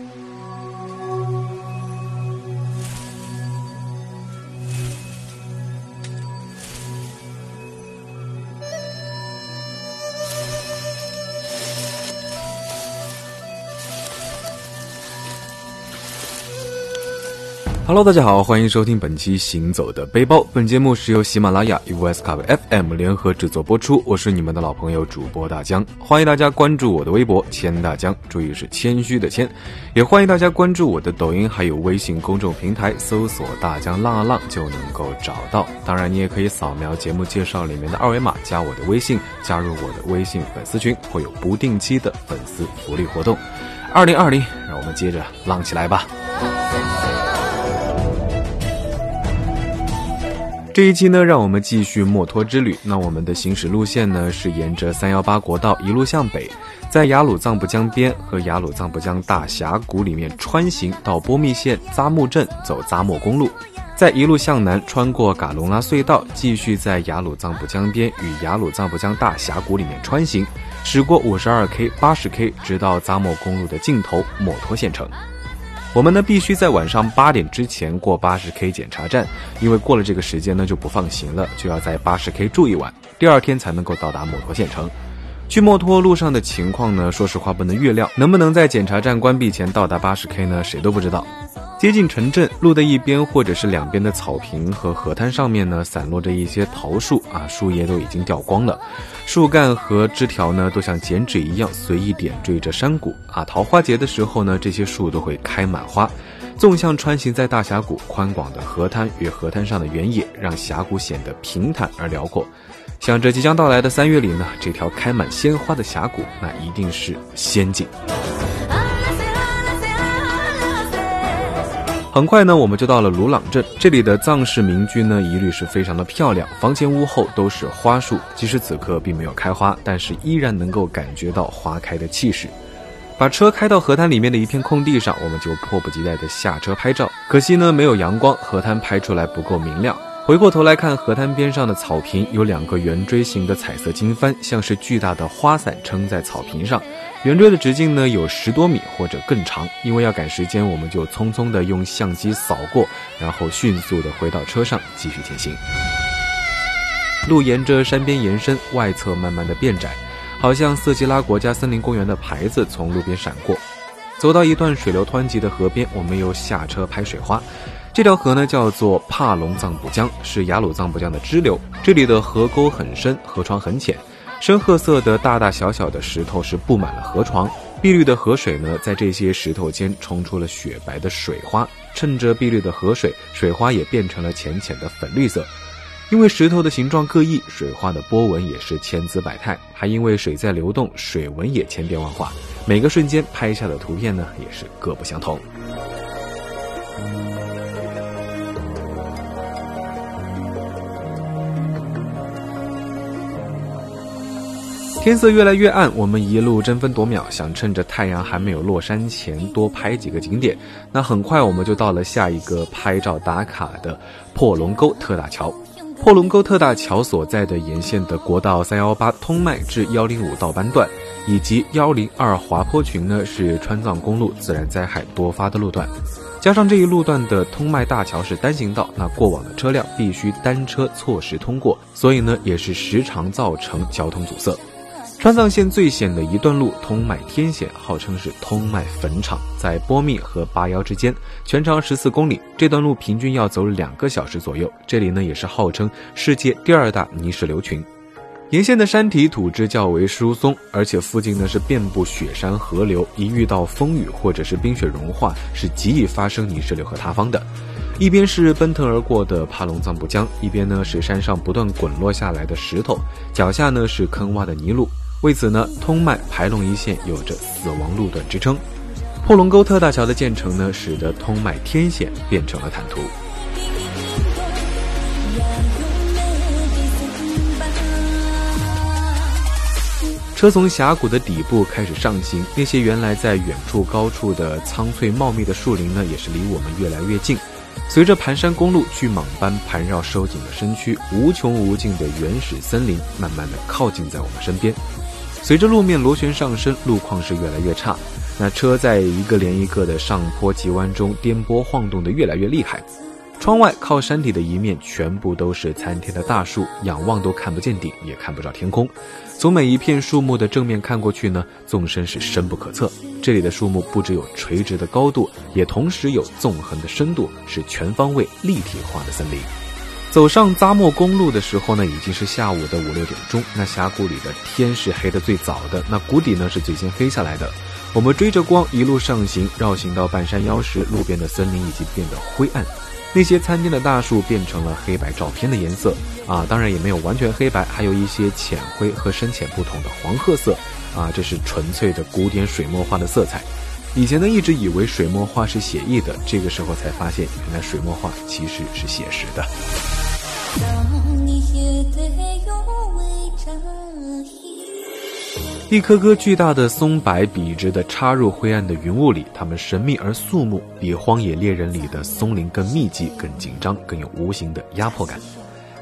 Thank you. Hello，大家好，欢迎收听本期《行走的背包》。本节目是由喜马拉雅与 US c o v FM 联合制作播出。我是你们的老朋友主播大江，欢迎大家关注我的微博“谦大江”，注意是谦虚的谦。也欢迎大家关注我的抖音还有微信公众平台，搜索“大江浪浪”就能够找到。当然，你也可以扫描节目介绍里面的二维码，加我的微信，加入我的微信粉丝群，会有不定期的粉丝福利活动。二零二零，让我们接着浪起来吧！这一期呢，让我们继续墨脱之旅。那我们的行驶路线呢，是沿着三幺八国道一路向北，在雅鲁藏布江边和雅鲁藏布江大峡谷里面穿行到波密县扎木镇，走扎莫公路，再一路向南穿过嘎隆拉隧道，继续在雅鲁藏布江边与雅鲁藏布江大峡谷里面穿行，驶过五十二 K、八十 K，直到扎莫公路的尽头墨脱县城。我们呢必须在晚上八点之前过八十 K 检查站，因为过了这个时间呢就不放行了，就要在八十 K 住一晚，第二天才能够到达墨脱县城。去墨脱路上的情况呢，说实话不能预料，能不能在检查站关闭前到达八十 K 呢？谁都不知道。接近城镇，路的一边或者是两边的草坪和河滩上面呢，散落着一些桃树啊，树叶都已经掉光了，树干和枝条呢，都像剪纸一样随意点缀着山谷啊。桃花节的时候呢，这些树都会开满花。纵向穿行在大峡谷，宽广的河滩与河滩上的原野，让峡谷显得平坦而辽阔。想着即将到来的三月里呢，这条开满鲜花的峡谷，那一定是仙境。很快呢，我们就到了鲁朗镇。这里的藏式民居呢，一律是非常的漂亮，房前屋后都是花树。即使此刻并没有开花，但是依然能够感觉到花开的气势。把车开到河滩里面的一片空地上，我们就迫不及待地下车拍照。可惜呢，没有阳光，河滩拍出来不够明亮。回过头来看河滩边上的草坪，有两个圆锥形的彩色经幡，像是巨大的花伞撑在草坪上。圆锥的直径呢有十多米或者更长。因为要赶时间，我们就匆匆地用相机扫过，然后迅速地回到车上继续前行。路沿着山边延伸，外侧慢慢的变窄，好像色季拉国家森林公园的牌子从路边闪过。走到一段水流湍急的河边，我们又下车拍水花。这条河呢叫做帕隆藏布江，是雅鲁藏布江的支流。这里的河沟很深，河床很浅，深褐色的大大小小的石头是布满了河床。碧绿的河水呢，在这些石头间冲出了雪白的水花。趁着碧绿的河水，水花也变成了浅浅的粉绿色。因为石头的形状各异，水花的波纹也是千姿百态。还因为水在流动，水纹也千变万化。每个瞬间拍下的图片呢，也是各不相同。天色越来越暗，我们一路争分夺秒，想趁着太阳还没有落山前多拍几个景点。那很快我们就到了下一个拍照打卡的破龙沟特大桥。破龙沟特大桥所在的沿线的国道三幺八通麦至幺零五道班段，以及幺零二滑坡群呢，是川藏公路自然灾害多发的路段。加上这一路段的通麦大桥是单行道，那过往的车辆必须单车错时通过，所以呢，也是时常造成交通阻塞。川藏线最险的一段路通麦天险，号称是通麦坟场，在波密和巴腰之间，全长十四公里。这段路平均要走两个小时左右。这里呢也是号称世界第二大泥石流群，沿线的山体土质较为疏松，而且附近呢是遍布雪山河流，一遇到风雨或者是冰雪融化，是极易发生泥石流和塌方的。一边是奔腾而过的帕隆藏布江，一边呢是山上不断滚落下来的石头，脚下呢是坑洼的泥路。为此呢，通麦排龙一线有着“死亡路段”之称。破龙沟特大桥的建成呢，使得通麦天险变成了坦途。车从峡谷的底部开始上行，那些原来在远处高处的苍翠茂密的树林呢，也是离我们越来越近。随着盘山公路巨蟒般盘绕收紧的身躯，无穷无尽的原始森林慢慢的靠近在我们身边。随着路面螺旋上升，路况是越来越差。那车在一个连一个的上坡急弯中颠簸晃动的越来越厉害。窗外靠山体的一面全部都是参天的大树，仰望都看不见顶，也看不着天空。从每一片树木的正面看过去呢，纵深是深不可测。这里的树木不只有垂直的高度，也同时有纵横的深度，是全方位立体化的森林。走上扎莫公路的时候呢，已经是下午的五六点钟。那峡谷里的天是黑的最早的，那谷底呢是最先黑下来的。我们追着光一路上行，绕行到半山腰时，路边的森林已经变得灰暗。那些参天的大树变成了黑白照片的颜色啊，当然也没有完全黑白，还有一些浅灰和深浅不同的黄褐色啊，这是纯粹的古典水墨画的色彩。以前呢一直以为水墨画是写意的，这个时候才发现，原来水墨画其实是写实的。一颗颗巨大的松柏笔直地插入灰暗的云雾里，它们神秘而肃穆，比《荒野猎人》里的松林更密集、更紧张、更有无形的压迫感。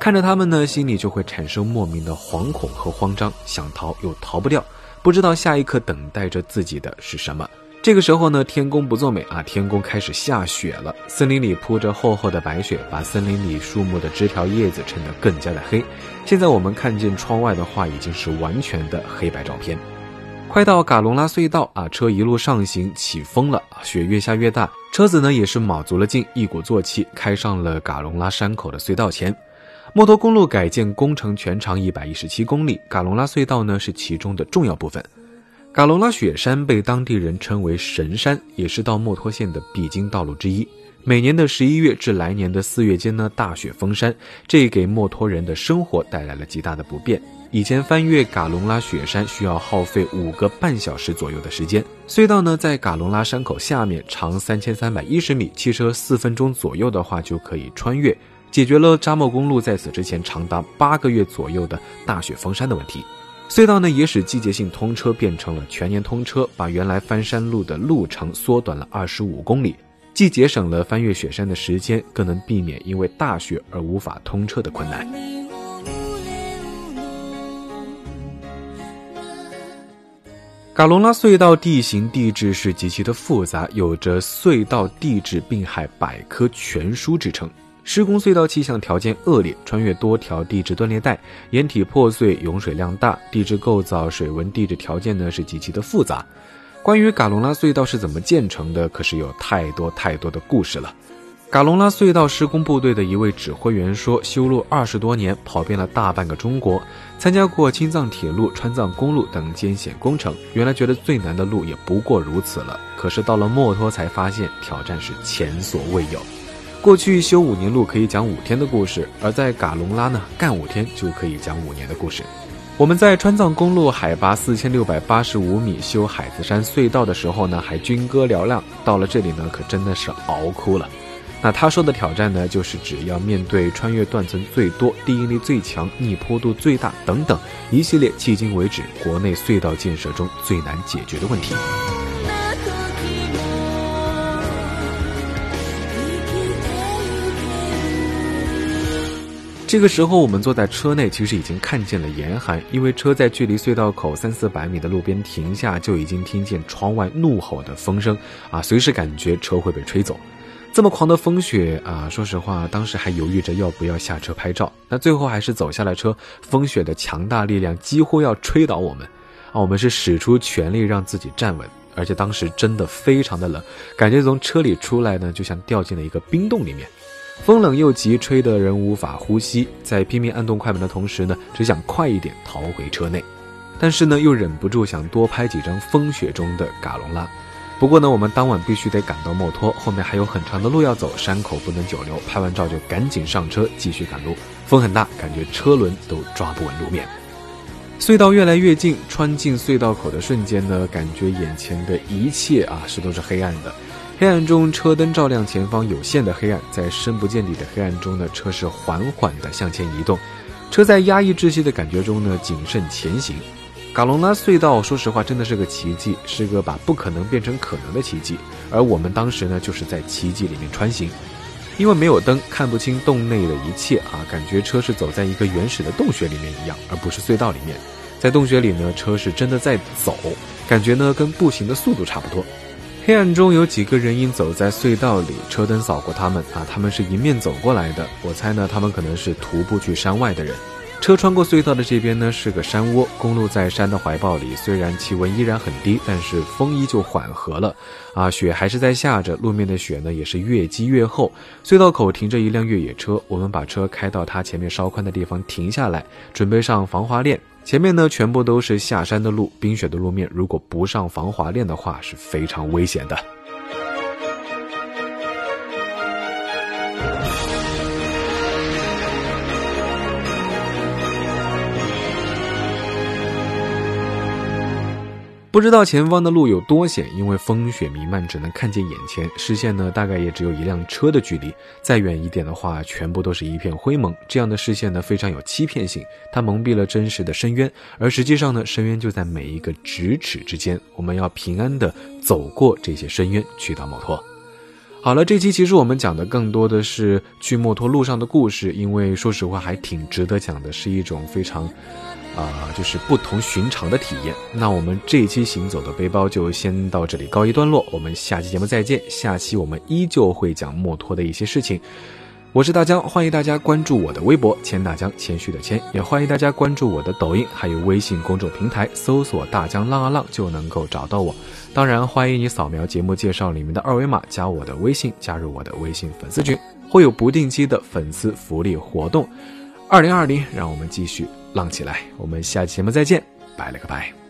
看着它们呢，心里就会产生莫名的惶恐和慌张，想逃又逃不掉，不知道下一刻等待着自己的是什么。这个时候呢，天公不作美啊，天公开始下雪了。森林里铺着厚厚的白雪，把森林里树木的枝条叶子衬得更加的黑。现在我们看见窗外的话，已经是完全的黑白照片。快到嘎隆拉隧道啊，车一路上行，起风了，雪越下越大，车子呢也是卯足了劲，一鼓作气开上了嘎隆拉山口的隧道前。墨脱公路改建工程全长一百一十七公里，嘎隆拉隧道呢是其中的重要部分。嘎隆拉雪山被当地人称为神山，也是到墨脱县的必经道路之一。每年的十一月至来年的四月间呢，大雪封山，这给墨脱人的生活带来了极大的不便。以前翻越嘎隆拉雪山需要耗费五个半小时左右的时间。隧道呢在嘎隆拉山口下面，长三千三百一十米，汽车四分钟左右的话就可以穿越，解决了扎莫公路在此之前长达八个月左右的大雪封山的问题。隧道呢，也使季节性通车变成了全年通车，把原来翻山路的路程缩短了二十五公里，既节省了翻越雪山的时间，更能避免因为大雪而无法通车的困难。嘎隆拉隧道地形地质是极其的复杂，有着“隧道地质病海百科全书”之称。施工隧道气象条件恶劣，穿越多条地质断裂带，岩体破碎，涌水量大，地质构造、水文地质条件呢是极其的复杂。关于嘎隆拉隧道是怎么建成的，可是有太多太多的故事了。嘎隆拉隧道施工部队的一位指挥员说：“修路二十多年，跑遍了大半个中国，参加过青藏铁路、川藏公路等艰险工程。原来觉得最难的路也不过如此了，可是到了墨脱才发现挑战是前所未有。”过去修五年路可以讲五天的故事，而在嘎隆拉呢，干五天就可以讲五年的故事。我们在川藏公路海拔四千六百八十五米修海子山隧道的时候呢，还军歌嘹亮。到了这里呢，可真的是熬哭了。那他说的挑战呢，就是只要面对穿越断层最多、地应力最强、逆坡度最大等等一系列迄今为止国内隧道建设中最难解决的问题。这个时候，我们坐在车内，其实已经看见了严寒，因为车在距离隧道口三四百米的路边停下，就已经听见窗外怒吼的风声啊，随时感觉车会被吹走。这么狂的风雪啊，说实话，当时还犹豫着要不要下车拍照，那最后还是走下了车。风雪的强大力量几乎要吹倒我们啊，我们是使出全力让自己站稳，而且当时真的非常的冷，感觉从车里出来呢，就像掉进了一个冰洞里面。风冷又急，吹得人无法呼吸。在拼命按动快门的同时呢，只想快一点逃回车内，但是呢，又忍不住想多拍几张风雪中的嘎隆拉。不过呢，我们当晚必须得赶到墨脱，后面还有很长的路要走，山口不能久留。拍完照就赶紧上车，继续赶路。风很大，感觉车轮都抓不稳路面。隧道越来越近，穿进隧道口的瞬间呢，感觉眼前的一切啊，是都是黑暗的。黑暗中，车灯照亮前方有限的黑暗，在深不见底的黑暗中呢，车是缓缓地向前移动。车在压抑窒息的感觉中呢，谨慎前行。嘎隆拉隧道，说实话，真的是个奇迹，是个把不可能变成可能的奇迹。而我们当时呢，就是在奇迹里面穿行，因为没有灯，看不清洞内的一切啊，感觉车是走在一个原始的洞穴里面一样，而不是隧道里面。在洞穴里呢，车是真的在走。感觉呢跟步行的速度差不多。黑暗中有几个人影走在隧道里，车灯扫过他们啊，他们是迎面走过来的。我猜呢，他们可能是徒步去山外的人。车穿过隧道的这边呢是个山窝，公路在山的怀抱里，虽然气温依然很低，但是风依旧缓和了，啊，雪还是在下着，路面的雪呢也是越积越厚。隧道口停着一辆越野车，我们把车开到它前面稍宽的地方停下来，准备上防滑链。前面呢全部都是下山的路，冰雪的路面，如果不上防滑链的话是非常危险的。不知道前方的路有多险，因为风雪弥漫，只能看见眼前，视线呢大概也只有一辆车的距离。再远一点的话，全部都是一片灰蒙。这样的视线呢非常有欺骗性，它蒙蔽了真实的深渊，而实际上呢，深渊就在每一个咫尺之间。我们要平安的走过这些深渊，去到墨脱。好了，这期其实我们讲的更多的是去墨脱路上的故事，因为说实话还挺值得讲的，是一种非常。啊，就是不同寻常的体验。那我们这一期行走的背包就先到这里告一段落，我们下期节目再见。下期我们依旧会讲墨脱的一些事情。我是大江，欢迎大家关注我的微博“钱大江”，谦虚的谦，也欢迎大家关注我的抖音，还有微信公众平台，搜索“大江浪啊浪”就能够找到我。当然，欢迎你扫描节目介绍里面的二维码，加我的微信，加入我的微信粉丝群，会有不定期的粉丝福利活动。二零二零，让我们继续。浪起来，我们下期节目再见，拜了个拜。